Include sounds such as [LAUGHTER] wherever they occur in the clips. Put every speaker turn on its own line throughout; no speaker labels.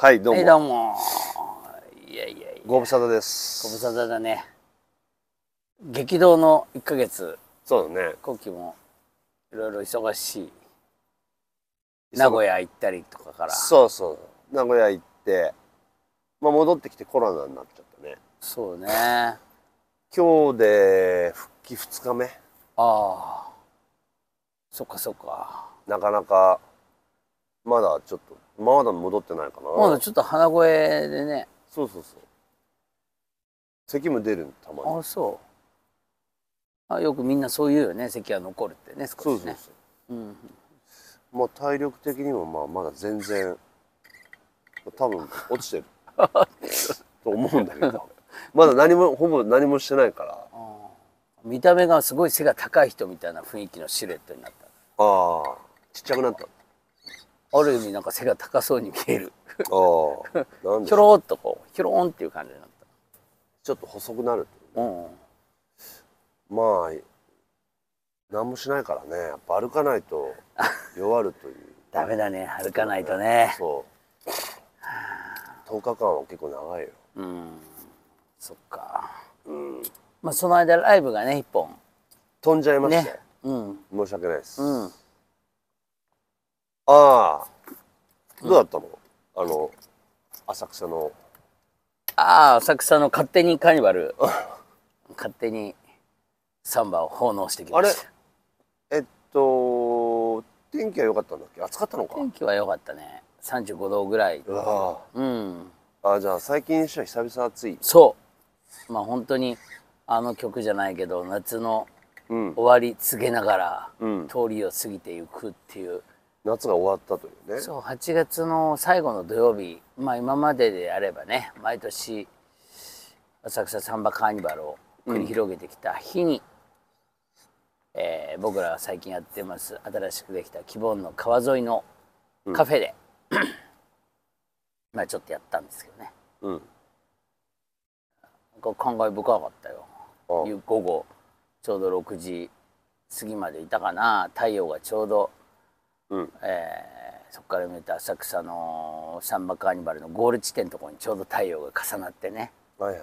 はい、どうも。
はい、どうも。いやいやいや、
ご無沙汰です。
ご無沙汰だね。激動の1ヶ月、
そうだね。
後期もいろいろ忙しい。名古屋行ったりとかから。
そうそう。名古屋行って、まあ戻ってきてコロナになっちゃったね。
そうね。あ
今日で復帰2日目。
あ。そっかそっか。
なかなか、まだちょっと、まだ戻ってないかな。
まだちょっと鼻声でね。
そうそうそう。咳も出るたまに。
あそう。あよくみんなそう言うよね。咳は残るってね、少しね。
そうそうそう。
うん。
まあ体力的にもまあまだ全然多分落ちてる [LAUGHS] と思うんだけどまだ何もほぼ何もしてないから
見た目がすごい背が高い人みたいな雰囲気のシルエットになった。
ああちっちゃくなった
ある意味なんか背が高そうに見える。
ああなんで？
ひょろっとこう、ひょろんっていう感じになっ
ちょっと細くなる
た。うん。
まあ何もしないからねやっぱ歩かないと弱るという [LAUGHS]
ダメだね、歩かないとね。
そう10日間は結構長いよ
うん。そっか。まあその間ライブがね、一本。
飛んじゃいまして、
ね。うん。
申し訳ないです、
うん。
ああどうだったの、あの浅草の
ああ、浅草の勝手にカーニバル。[LAUGHS] 勝手にサンバを奉納してきました。
えっと天気は良かったんだっけ？暑かったのか？
天気は良かったね。35度ぐらい。
あ
うん。
ああじゃあ最近にしては久々暑い
そう。まあ本当にあの曲じゃないけど、夏の
うん
終わり告げながら、
うん
通りを過ぎていくっていう。
夏が終わったというね。
そう8月の最後の土曜日まあ今までであればね毎年浅草サンバカーニバルを繰り広げてきた日に、えー僕らが最近やってます新しくできた希望の川沿いのカフェで、まあちょっとやったんですけどね。
うん。
こう感慨深かったよ。午後ちょうど6時過ぎまでいたかな。太陽がちょうど
うん。
えーそこから見えた浅草のサンバカーニバルのゴール地点のところにちょうど太陽が重なってね。
はいはい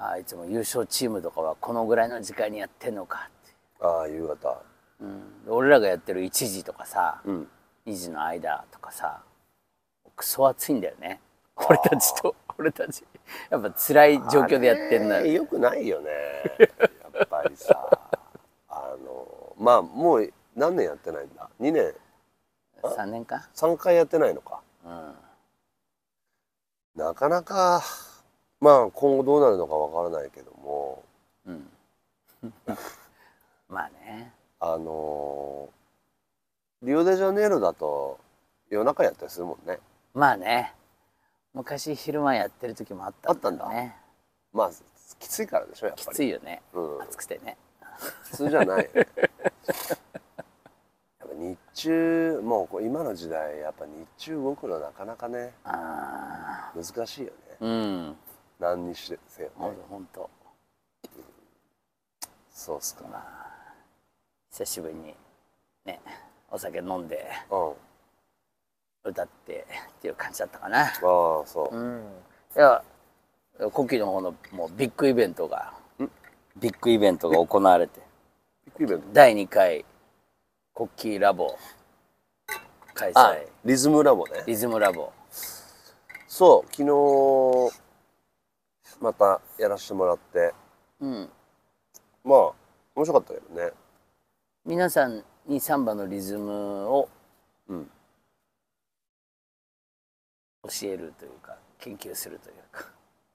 あいつも優勝チームとかはこのぐらいの時間にやってんのかって、
ああ夕方。
うん、で俺らがやってる1時とかさ、
うん。
2時の間とかさクソ暑いんだよね。俺たちと俺たち。やっぱ辛い状況でやってんだ
あれよくないよね。[LAUGHS] やっぱりさあのまあもう何年やってないんだ？2年
3年か
？3回やってないのか。
うん。
なかなかまあ今後どうなるのかわからないけども。
うん。[LAUGHS] まあね。
あのリオデジャネイロだと夜中やったりするもんね。
まあね。昔昼間やってる時もあったんだよね。
まあきついからでしょやっぱり。
きついよね、
うん。
暑くてね。
普通じゃないよ。ね [LAUGHS] 中もう今の時代やっぱ日中動くのなかなかね
あ
難しいよね。
あうん。
何にしてせよね。
とほんと
そうっすか。
久しぶりにねお酒飲んで
うん。あ
歌ってっていう感じだったかな。
あそう。
うん。いやコッキーの方のもうビッグイベントがビッグイベントが行われて。
ビッグイベント？
第2回コッキーラボ。開
あ
催
リズムラボね。
リズムラボ。
そう昨日またやらせてもらって。
うん。
まあ面白かったけどね。
皆さんにサンバのリズムを
うん。
教えるというか研究するというか。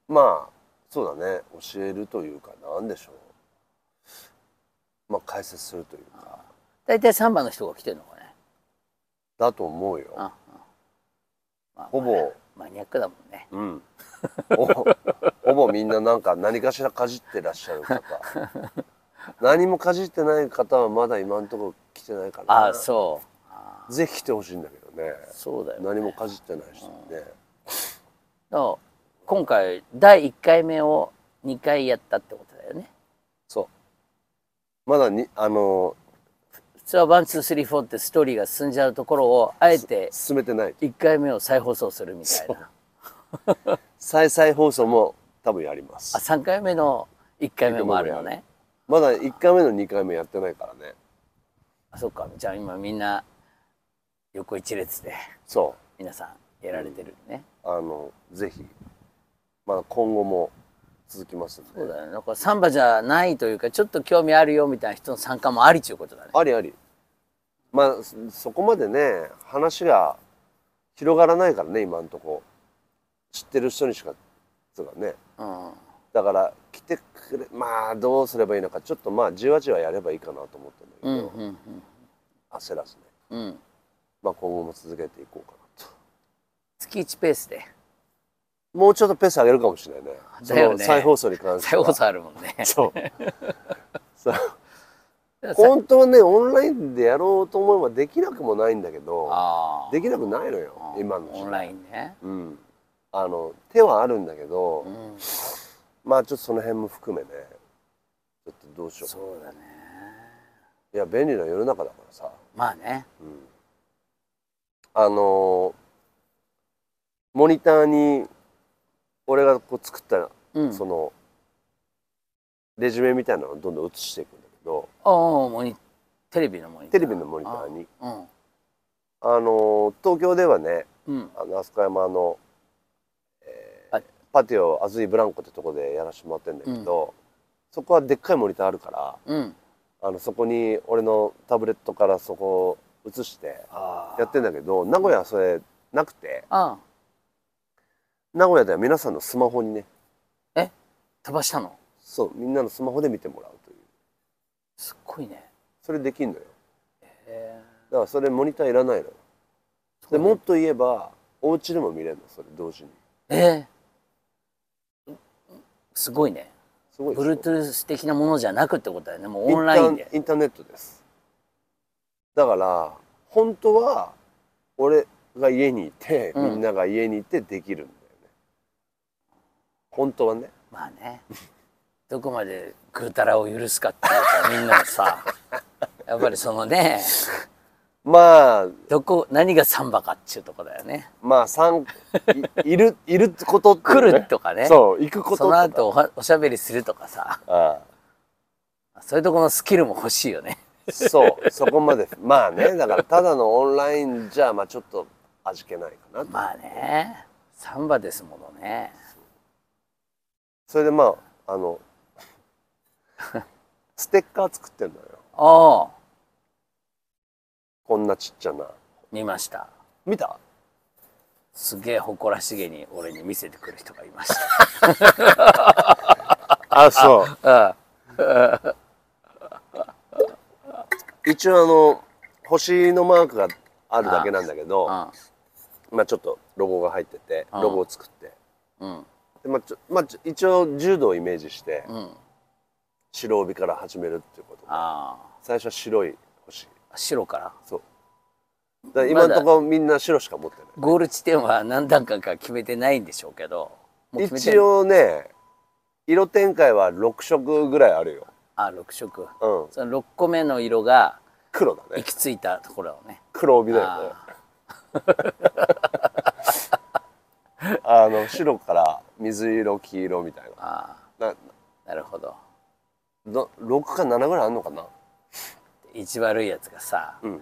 まあそうだね。教えるというかなんでしょう。まあ解説するというか
大体サンバの人が来てるのかね。
だと思うよ。
ああまあ
ほぼ。
マニアックだもんね。
うん。ほ [LAUGHS] ほぼみんななんか何かしらかじってらっしゃる方。[LAUGHS] 何もかじってない方はまだ今のところ来てないかな
ああそう。
ぜひ来てほしいんだけどね。
そうだよね。
何もかじってない人にね、
だから今回第1回目を2回やったってことだよね。
そう。まだにあの
普通は one two three four ってストーリーが進んじゃうところをあえて
進めてない。
1回目を再放送するみたいな。
再々放送も多分やりま
あ
す
3回目の1回目もあるのね。
まだ1回目の2回目やってないからね。
あそっか。じゃあ今みんな横一列で
そ
皆さんやられてるね、
うあのぜひ。まだ今後も続きますんで。
そうだよね。だからサンバじゃないというかちょっと興味あるよみたいな人の参加もありということだね。
ありあり。まあそそこまでね話が広がらないからね今んとこ。知ってる人にしかつうかね。
うん。
だから来てくれまあどうすればいいのかちょっとまあじわじわやればいいかなと思ってるんだけど、
うんうん
焦らずね。
うん。うん
まあ今後も続けていこうかなと。
月1ペースで
もうちょっとペース上げるかもしれないね。
だよね。
再放送に関しては。
再放送あるもんね。
そう。[LAUGHS] そ本当はねオンラインでやろうと思えばできなくもないんだけど
あ
できなくないのよ今の。
オンラインね。
うん。あの手はあるんだけど、
うん。
まあちょっとその辺も含めねちょっとどうしよう。か
そうだね。
いや便利な世の中だからさ。
まあね。
あのモニターに俺がこう作った、
うん。
そのレジュメみたいなのをどんどん映していくんだけど
テレビのモニター。
テレビのモニターに。
うん。
あの東京ではね
うん。
あの飛鳥山の、えー
はい。
パティオアズイブランコってとこでやらせてもらってるんだけど、そこはでっかいモニターあるから
うん。
あのそこに俺のタブレットからそこを映して
あ
やってんだけど名古屋はそれなくて
あ
名古屋では皆さんのスマホにね。
え？飛ばしたの？
そうみんなのスマホで見てもらうという。
すっごいね。
それできんのよ。
へ
だからそれモニターいらないのよ。でもっと言えばお家でも見れるのそれ同時に。
ええすごいね。
すごい
Bluetooth 的なものじゃなくってことだよね。もうオンラインで。
インターネットです。だから本当は俺が家にいて、
うん。
みんなが家にいてできるんだ本当はね。
まあね。どこまでぐうたらを許すかっていうかみんなさ [LAUGHS] やっぱりそのね
まあ。
どこ何がサンバかっていうとこだよね。
まあ三いいるいることっていうね。
来るとかね。
そう行くこと
その後おはおしゃべりするとかさ。
あ
そういうとこのスキルも欲しいよね。
あそうそこまで。まあねだからただのオンラインじゃまあちょっと味気ないかなと。
まあねサンバですものね
それでまああの [LAUGHS] ステッカー作ってんのよ。
ああ。
こんなちっちゃな。
見ました。
見た？
すげえ誇らしげに俺に見せてくる人がいました。[LAUGHS]
あそう。[LAUGHS]
あ
一応あの星のマークがあるだけなんだけど
あ
まあちょっとロゴが入ってて
あ。
ロゴを作って。
うん
で、まあちょまあ、ちょ一応柔道をイメージして
うん。
白帯から始めるっていうこと。で
あ。
最初は白い星。
あ白から？
そう。だから今のところみんな白しか持ってない。
ゴール地点は何段階か決めてないんでしょうけど。もう決めて
一応ね色展開は6色ぐらいあるよ。
あ6色。
うん。
その6個目の色が
黒だね。
行き着いたところをね。
黒帯だよね [LAUGHS] あの白から水色黄色みたい
あ
なな
あなるほど。
ど6か7ぐらいあんのかな？
一番悪いやつがさ
うん。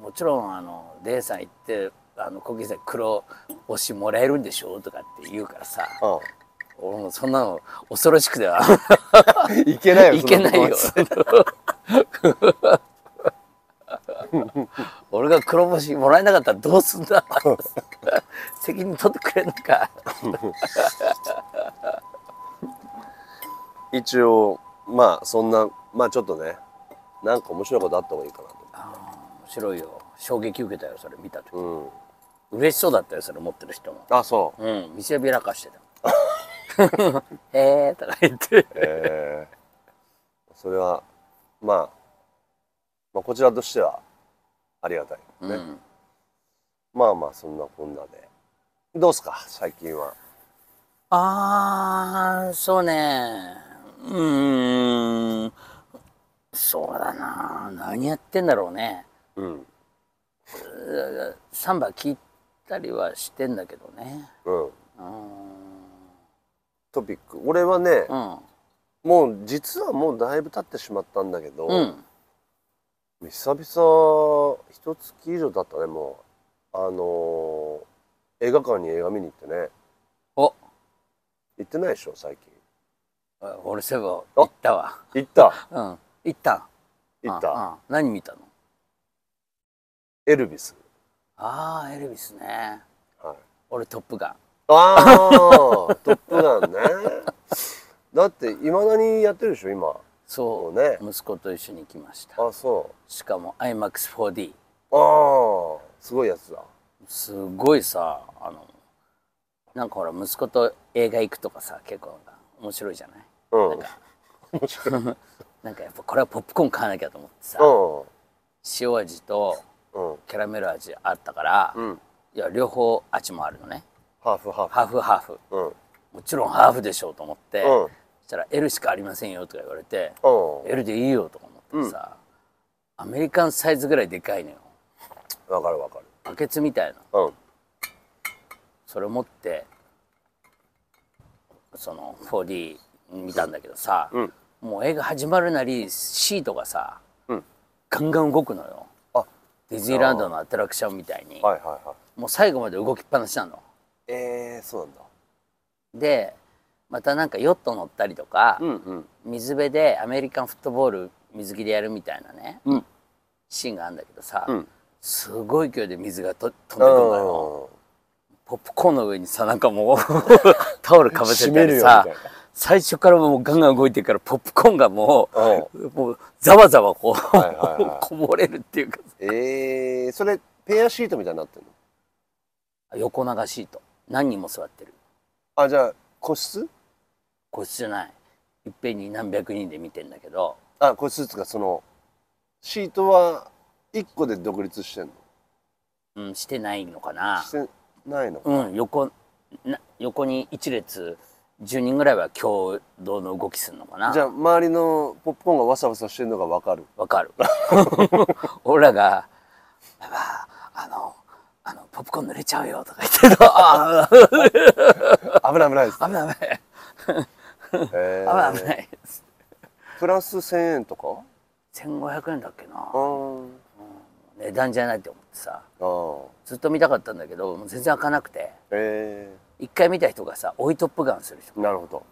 もちろんあのデイさん行ってあの小木さん黒星もらえるんでしょとかって言うからさ
あ
俺もそんなの恐ろしくては。
あいけないよ
いけないよ。[LAUGHS] 俺が黒星もらえなかったらどうすんだ？責任取ってくれんのか。[LAUGHS]
一応まあそんなまあちょっとねなんか面白いことあった方がいいかなと。
面白いよ。衝撃受けたよそれ見た時。
うん。
嬉しそうだったよそれ持ってる人も。
あそう。
うん見せびらかしてた。[LAUGHS] へえとか言って。
えー、それはまあまあこちらとしてはありがたいね、
うん。
まあまあそんなこんなでどうすか？最近は。
あーそうね。うーん。そうだな。何やってんだろうね。
うん。
サンバ聞いたりはしてんだけどね。
うん。
うん。
トピック。俺はね、
うん。
もう実はもうだいぶ経ってしまったんだけど、
うん。
久々一月以上経ったねもう。あのー映画館に映画見に行ってね。
お。
行ってないでしょ最近。
俺そういえば行ったわ。
行った？
うん。行った。
行った？
ああ何見たの？
エルビス。
ああエルビスね。
はい。
俺トップガン。
ああ [LAUGHS] トップガンね。だっていまだにやってるでしょ今。
そう。
ね。
息子と一緒に行きました。
あそ
しかも iMAX4D
うああすごいやつだ
すごいさあのなんかほら息子と映画行くとかさ結構面白いじゃない？
うん。
なんか。[LAUGHS] なんかやっぱこれはポップコーン買わなきゃと思ってさ
う
塩味と
んうん。
キャラメル味あったから、
うん。
いや両方味もあるのね。
ハーフハーフ。
ハーフハーフ。
うん。
もちろんハーフでしょうと思って、
うん。
そしたら L しかありませんよとか言われて、
うん。
L でいいよとか思ってさ、アメリカンサイズぐらいでかいのよ。
わかるわかる
バケツみたいな。
うん。
それを持ってその 4D 見たんだけどさ、
うん。
もう映画始まるなりシートがさ、
うん。
ガンガン動くのよ。
あ。
ディズニーランドのアトラクションみたいに、
はいはいはい。
もう最後まで動きっぱなしなの。
えー、そうなんだ。
でまたなんかヨット乗ったりとか、
うんうん。
水辺でアメリカンフットボール水着でやるみたいなね、
うん。
シーンがあるんだけどさ、
うん
すごい勢いで水がと飛んでくるのよ。ポップコーンの上にさなんかもう [LAUGHS] タオルかぶせ
締めるよ
たりさ最初からもうガンガン動いてるからポップコーンがも
う
うもうざわざわこう、
はいはいはい。[LAUGHS]
こぼれるっていうか。
えー、それペアシートみたいになってるの？
横長シート何人も座ってる。
あじゃあ個室？
個室じゃない。いっぺんに何百人で見てんだけど。
あ個室っつうかそのシートは1個で独立してんの？
うんしてないのかな。
してないの
うん横な横に一列10人ぐらいは共同の動きするのかな。
じゃあ周りのポップコーンがわさわさしてるのがわかる。
わかる。[LAUGHS] 俺らが「パパあのあのポップコーン濡れちゃうよ」とか言ってると「あ [LAUGHS] あ
危ない危ないです。
危ない。危ない
え
危ない
ー
危ない」
プラス1000円とか
？1500円だっけな値段じゃないって思ってさずっと見たかったんだけど全然開かなくて。
え
一回見た人がさ追いトップガンする人。
ー、なるほど。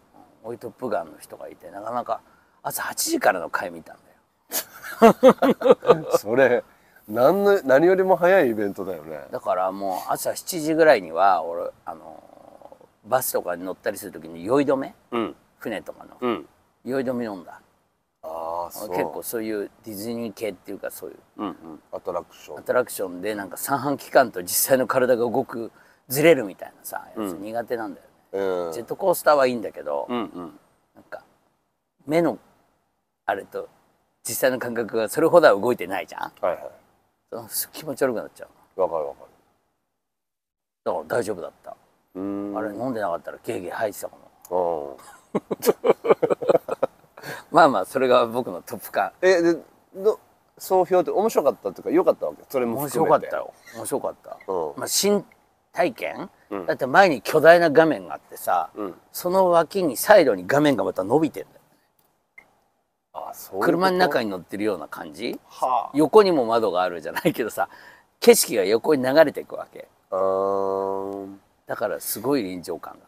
追いトップガンの人がいてなかなか朝8時からの回見たんだよ。[LAUGHS]
それ何の何よりも早いイベントだよね。
だからもう朝7時ぐらいには俺あのバスとかに乗ったりする時に酔い止め？
うん。
船とかの。
うん。
酔い止め飲んだ結構そういうディズニー系っていうかそういう。
うんうん。アトラクション。
アトラクションでなんか三半規管と実際の体が動くずれるみたいなさやつ。苦手なんだよね、
うん。
ジェットコースターはいいんだけど、
うんうん。
なんか目のあれと実際の感覚がそれほどは動いてないじゃん。
はいはい。
気持ち悪くなっちゃう
わかるわか
だから大丈夫だった、あれ飲んでなかったらゲーゲー吐いてたかも
うん
まあまあそれが僕のトップ感
えでど総評って面白かったっていうか良かったわけ？それも
面白かってたよ。面白かった、
うん。
まあ、新体験、
うん。
だって前に巨大な画面があってさ、
うん。
その脇にサイドに画面がまた伸びてんだよ
あそういう
車の中に乗ってるような感じ？
は
横にも窓があるじゃないけどさ景色が横に流れていくわけ。
あうーん。
だからすごい臨場感が。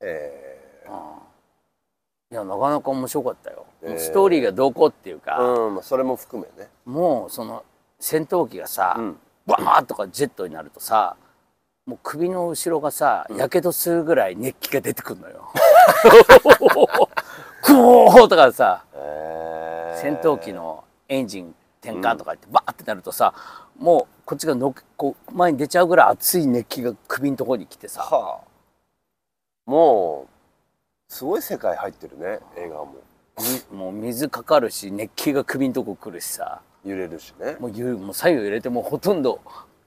え
いやなかなか面白かったよ、
えー。
ストーリーがどうこうっていう
ー、
か、
うんまあそれも含めね。
もうその戦闘機がさ、
うん。
バーッとかジェットになるとさもう首の後ろがさやけどするぐらい熱気が出てくるのよ。[LAUGHS] クオーとかさ
えー、
戦闘機のエンジン転換とかってバーってなるとさもうこっちがのこう前に出ちゃうぐらい熱い熱気が首のところに来てさ。
はあすごい世界入ってるね映画も。
みもう水かかるし熱気が首のとこ来るしさ。
揺れるしね。
もうゆもう左右揺れてもうほとんど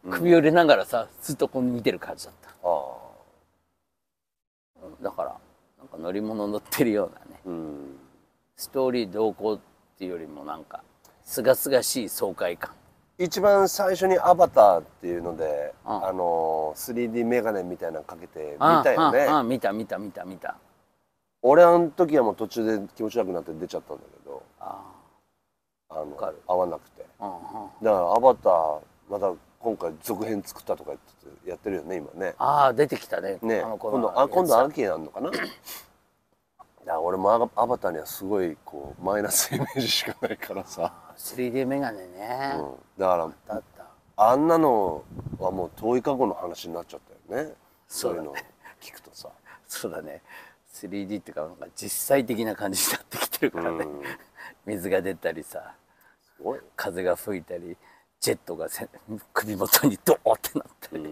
首を揺れながらさ、ずっとこう見てる感じだった。
ああ。
だからなんか乗り物乗ってるようなね。
うん。
ストーリー同行っていうよりもなんかすがすがしい爽快感。
一番最初に「アバター」っていうので、
うん。
あの 3D メガネみたいなのかけて見
あ
たよね。
ああ見た見た見た見た
俺あの時はもう途中で気持ち悪くなって出ちゃったんだけど
あ
あの合わなくて。
あ、うんうん、
だから「アバター」また今回続編作ったとか言っててやってるよね今ね。
ああ出てきたね
ね。今
の
度あ今度
やつ
秋なのかな？だ俺もアアバターにはすごいこうマイナスイメージしかないからさ、
3D メガネね、
うん、だからあんなのはもう遠い過去の話になっちゃったよね。そういうの聞くとさ。[LAUGHS]
そうだね 3D っていうかなんか実際的な感じになってきてるからね、
うん。[LAUGHS]
水が出たりさ
すごい。
風が吹いたりジェットがせ首元にドーってなったり、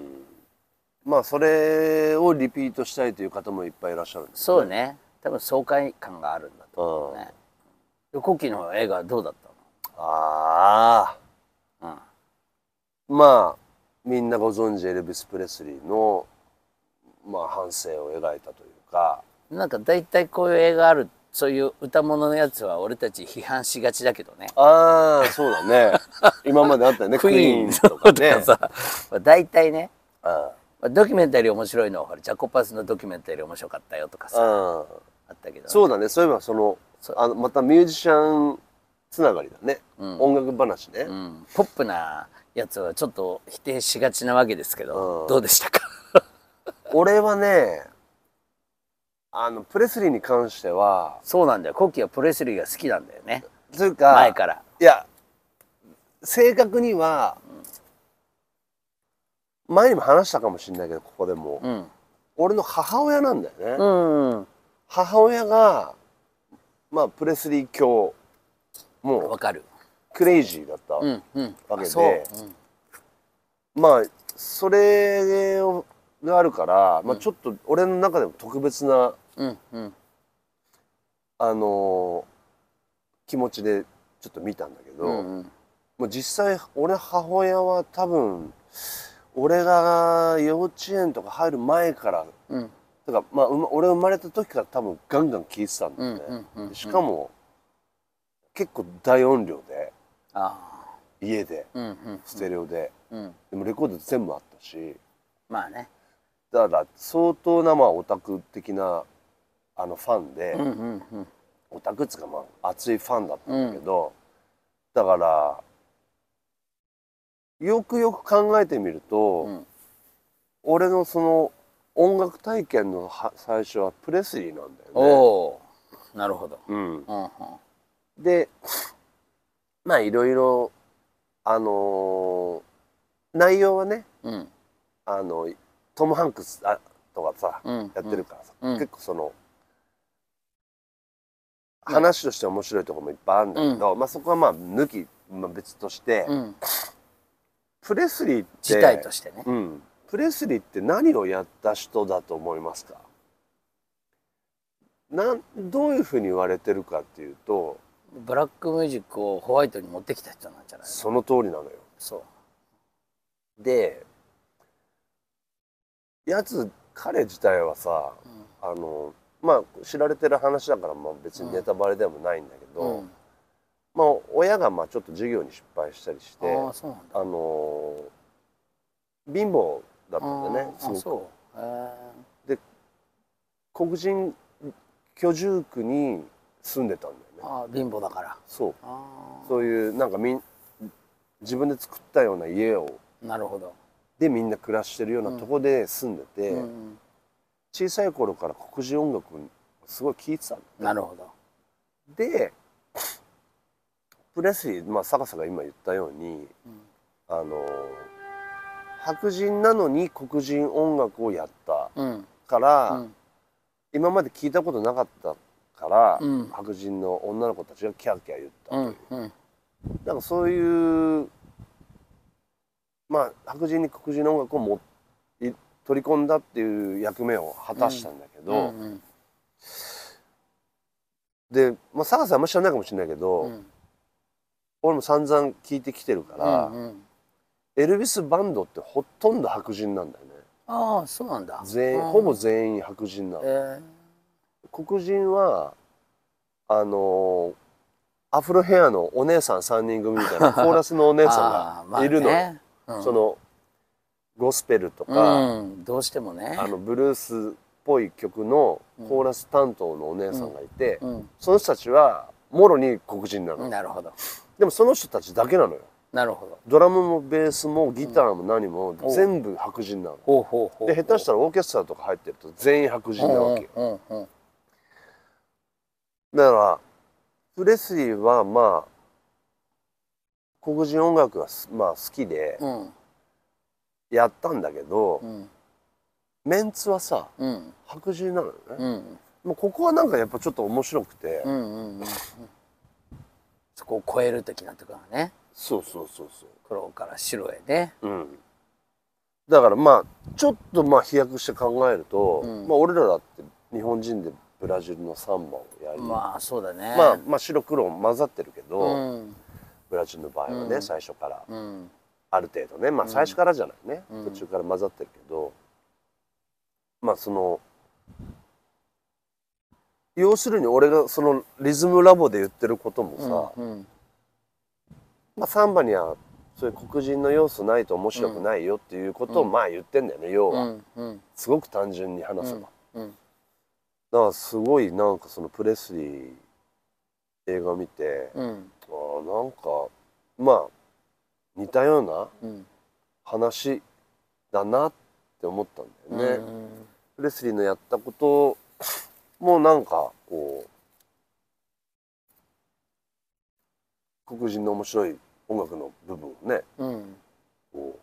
まあそれをリピートしたいという方もいっぱいいらっしゃるんです
そうね。多分爽快感があるんだと思うね。コキの映画どうだった
あ
の、
あまあみんなご存知エルビス・プレスリーのまあ反省を描いたというか。
うん、なんか大体こういう映画あるそういう歌物のやつは俺たち批判しがちだけどね。
ああそうだね。[LAUGHS] 今まであったよねクイーンとかね。
さ。大体ね。
あ
まあドキュメンタリー面白いのはほらジャコパスのドキュメンタリー面白かったよとかさ。
あ
あったけど、
そうだね。そういえばそのあのまたミュージシャンつながりだね、
うん。
音楽話ね、
うん、ポップなやつはちょっと否定しがちなわけですけど、
うん。
どうでしたか？[LAUGHS]
俺はねあのプレスリーに関しては
そうなんだよ。コキはプレスリーが好きなんだよね。
というか
前から。
いや正確には、前にも話したかもしれないけどここでも、
うん。
俺の母親なんだよね、
うん。
母親がまあプレスリー教もう
わかる。
クレイジーだった、
うんうん。
わけで。まあそれをがあるから、まあ、ちょっと俺の中でも特別な、
うんうん。
あのー気持ちでちょっと見たんだけど、
うんうん。
もう実際俺母親は多分俺が幼稚園とか入る前から
うん。
てかまあ俺生まれた時から多分ガンガン聴いてたんだよね、
うんうんうんうん。
でしかも結構大音量で
あ
家で
あうんうん。
ステレオで、
うん。
でもレコード全部あったし。
まあね。
だから相当なまあオタク的なあのファンで、
うんうんうん。
オタクっつうかまあ熱いファンだったんだけど、だからよくよく考えてみると、
うん。
俺のその音楽体験のは最初はプレスリーなんだよね。
なるほど。
うん、
うんうん。
でまあいろいろあのー内容はね
うん。
あのトム・ハンクスあとかさ、
うん。
やってるからさ、
うん。
結構その話として面白いところもいっぱいあるんだけど、まあそこはまあ抜き、まあ、別として、
うん。
プレスリーって
事態としてね。
うん、プレスリーって何をやった人だと思いますか？なんどういうふうに言われてるかっていうと
ブラックミュージックをホワイトに持ってきた人なんじゃない
その通りなのよ。
そう。
でやつ彼自体はさあのまあ知られてる話だから、まあ、別にネタバレでもないんだけど、
うん。
まあ親がまあちょっと授業に失敗したりして
あ
の貧乏だったんだよね
あ
すごく。
あそう。へえ
黒人居住区に住んでたんだよね。
貧乏だから。
そう。
あ
そういうなんかみん自分で作ったような家を
あなるほど。
でみんな暮らしてるようなとこで住んでて、
うん
小さい頃から黒人音楽すごい聴いてたんだ
なるほど。
でプレスリー、まあ、坂さんが今言ったように、あの白人なのに黒人音楽をやった
うん。
から、
うん。
今まで聞いたことなかったから、
うん。
白人の女の子たちがキャーキャー言ったという、
うんうん。
なんかそういうまあ白人に黒人の音楽をもい取り込んだっていう役目を果たしたんだけど、
うんうん。
で、まあ、探せあんま知らないかもしれないけど、
うん。
俺も散々聞いてきてるから、
うんうん。
エルビスバンドってほとんど白人なんだよね。
ああそうなんだ。
全員、
うん。
ほぼ全員白人なの、
え
黒人はあのーアフロヘアのお姉さん3人組みたいな [LAUGHS] コーラスのお姉
ー、
さんがいるの、
ねうん。
そのゴスペルとか、
うん、どうしてもね。
あのブルースっぽい曲のコーラス担当のお姉さんがいて、
うん
その人たちはもろに黒人なの、
なるほど。
でもその人たちだけなのよ。
なるほど。
ドラムもベースもギターも何も
う。ん
全部白人なの、
ほうほうほう。
で下手したらオーケストラとか入ってると全員白人なわけよ、
うんうんうん
だからプレスリーはまあ黒人音楽がすまあ好きで
うん
やったんだけど、
うん
メンツはさ
うん
白人なのよね、
うん
もうここはなんかやっぱちょっと面白くて、
うんうんうん。そこを超える的なところがね。
そうそうそうそ
黒から白へね。
ううん。だからまあちょっとまあ飛躍して考えると、
うん。
まあ俺らだって日本人でブラジルのサンバをやり、
まあそうだね。
まあ、まあ白黒混ざってるけど、
うん。
ブラジルの場合はね、
うん。
最初から。
うん
ある程度ね。まあ最初からじゃないね、
うん。
途中から混ざってるけど。まあその要するに俺がそのリズムラボで言ってることもさ、
うん
まあ、サンバにはそういう黒人の要素ないと面白くないよっていうことをまあ言ってんだよね要は、
うんうん。
すごく単純に話せば、
うん。
だからすごいなんかそのプレスリー映画見て、
うん。
あーなんかまあ似たような
うん。
話だなって思ったんだよね、レスリーのやったこともなんかこう黒人の面白い音楽の部分をね
うん。
こ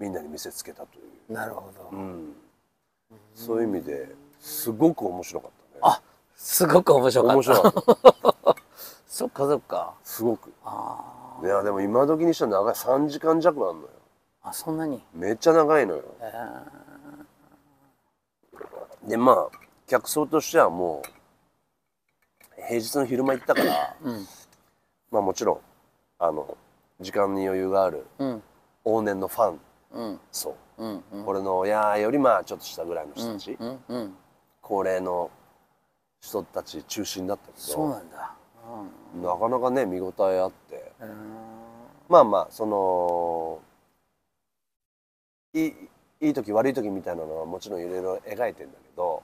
うみんなに見せつけたという、
なるほど。
うん、そういう意味ですごく面白かったね。
あすごく面白かった。
面白かった
そっかそっか。
すごく。
あ
いやでも今時にしたら長い3時間弱あんのよ。
ーあそんなに？
めっちゃ長いのよ。
え
でまあ客層としてはもう平日の昼間行ったから
ーうん。
まあもちろんあの時間に余裕がある
うん。
往年のファン。
うん。
そう。
うんうん。
俺の親よりまあちょっと下ぐらいの人たち、
うんうん。
高齢の人たち中心だったけど。
そうなんだ
なかなかね見応えあって。
うん
まあまあそのいいいい時悪い時みたいなのはもちろんいろいろ描いてんだけど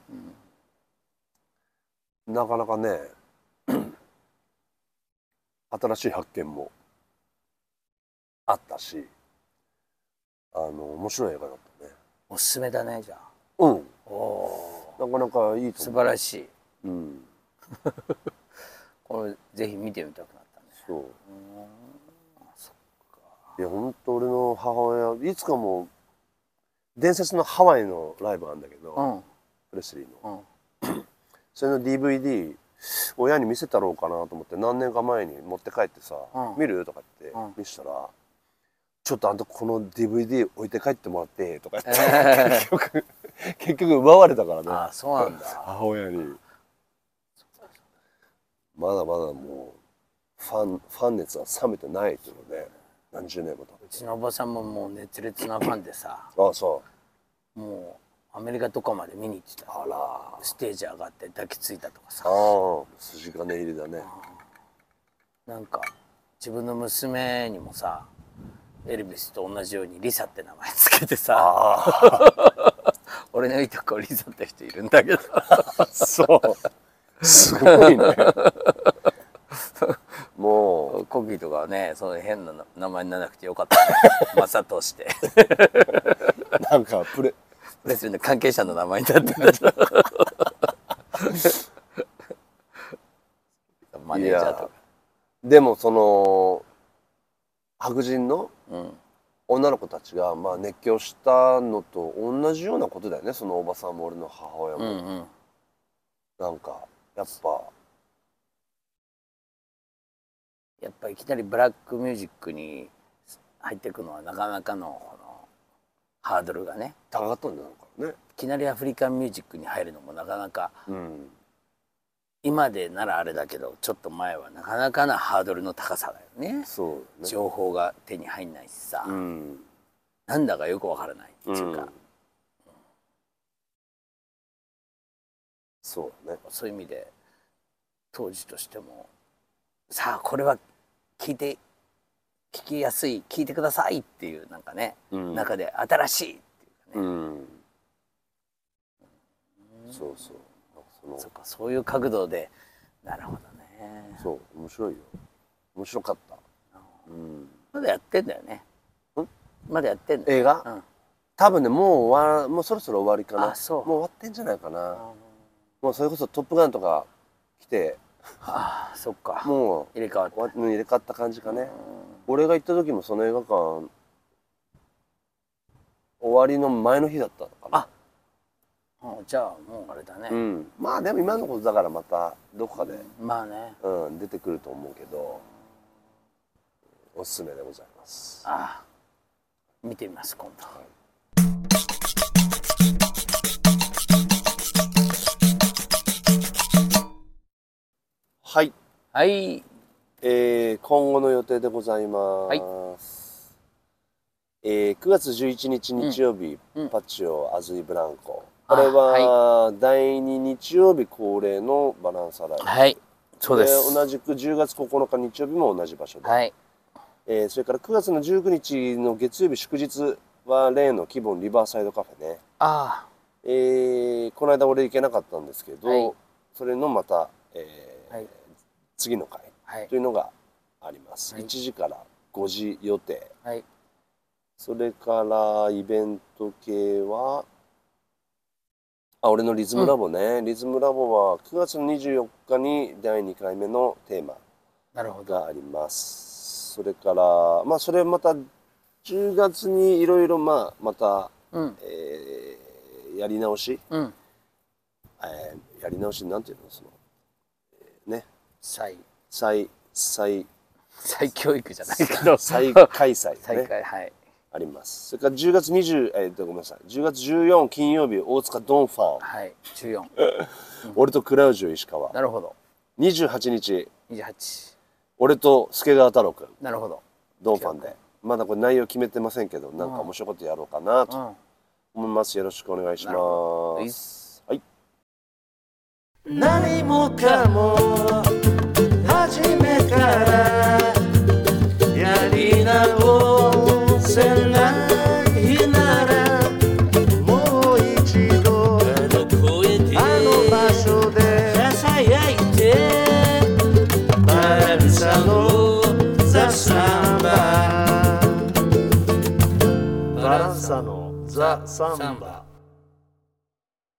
なかなかね [CLEARS THROAT] 新しい発見もあったしあの面白い映画だったね。
おすすめだねじゃあ。
うん。
おお
なかなかいいと
素
思う。
晴らしい。
うん [LAUGHS]
これぜひ見てみたくなったね。
そう。
うん。
いや本当俺の母親いつかも伝説のハワイのライブあるんだけど、
うん。
プレスリーの。
うん。[CLEARS THROAT]
それの DVD 親に見せたろうかなと思って何年か前に持って帰ってさ「
うん。
見る?」とか言って
うん。
見せたら「ちょっとあんたこの DVD 置いて帰ってもらって」とか言って、
え [LAUGHS]
結局結局奪われたからね。
あそうなんだ。[LAUGHS]
母親にまだまだもうファンファン熱は冷めてないっていうので何十年も経
うちのおばさんももう熱烈なファンでさ
ああそう。
もうアメリカとかまで見に行ってた。
あら。あ
ステージ上がって抱きついたとかさ。
あ筋金入りだね。
なんか自分の娘にもさエルビスと同じようにリサって名前つけてさ
あ [LAUGHS]
俺のいとこリサって人いるんだけど。
あ [LAUGHS] そうすごいね。[LAUGHS] も
コギとかはねそういう変な名前にならなくてよかったね。[LAUGHS] マサとして。
うなんかプレ
レスリーの関係者の名前になってた [LAUGHS] マネージャーとか。
でもその白人の
うん。
女の子たちがまあ熱狂したのと同じようなことだよね。そのおばさんも俺の母親も、
うんうん。
なんかやっぱ。
やっぱいきなりブラックミュージックに入っていくのはなかなかのこのハードルがね。
高かったんじゃないかね。
いきなりアフリカンミュージックに入るのもなかなか。
うん。
今でならあれだけどちょっと前はなかなかなハードルの高さだよね。
そうね。
情報が手に入んないしさ、
うん。
なんだかよくわからないっていうか、
うんそうだね。
そういう意味で当時としてもさあこれは聞いて聞きやすい聞いてくださいっていうなんかね、
うん。
中で新しいっていうかね、
うん。そうそう。その
そっかそういう角度で。なるほどね。
そう面白いよ。面白かった。うん。
まだやってんだよね。
ん？
まだやってんだよ
映画、
うん。
多分ねもう終わもうそろそろ終わりかな。
あそう。
もう終わってんじゃないかなもうそれこそ「トップガン」とか来て
ああそっか。
も
入れ替わった。
入れ替わった感じかね。俺が行った時もその映画館終わりの前の日だったのかな。
あうんじゃあもうあれだね、
うん。まあでも今のことだからまたどこかで、
まあね。
うん、出てくると思うけどおすすめでございます。
ああ見てみます今度、
はい、
はい。
えー今後の予定でございます、えー9月11日日曜日、
うん。
パッチオアズイブランコ。
あ
これは第2日曜日恒例のバランサライブ。
はい。そうです。
同じく10月9日日曜日も同じ場所で、
はい。
えーそれから9月の19日の月曜日祝日は例の気分リバーサイドカフェね、
あ
えーこの間俺行けなかったんですけど、
はい。
それのまた、えー
はい
次の回というのがあります、
はい。
1時から5時予定。
はい。
それからイベント系はあ俺のリズムラボね、リズムラボは9月の24日に第2回目のテーマがあります。それからまあそれまた10月にいろいろまあまた、
うん。
えーやり直し、
うん。
えーやり直しなんていうの？その、
再
再再
再教育じゃないけど
再開催
再
ね
開はい。
あります。それから10月20えーっとごめんなさい。10月14金曜日大塚ドンファン、
はい。14 [LAUGHS]
俺とクラウジオ石川。
なるほど。
28日。
28
俺と助川太郎君
なるほど。
ドンファンで。まだこれ内容決めてませんけどなんか面白いことやろうかなと
うん。
思います。よろしくお願いします。はい。
何もかもザ・サンバ。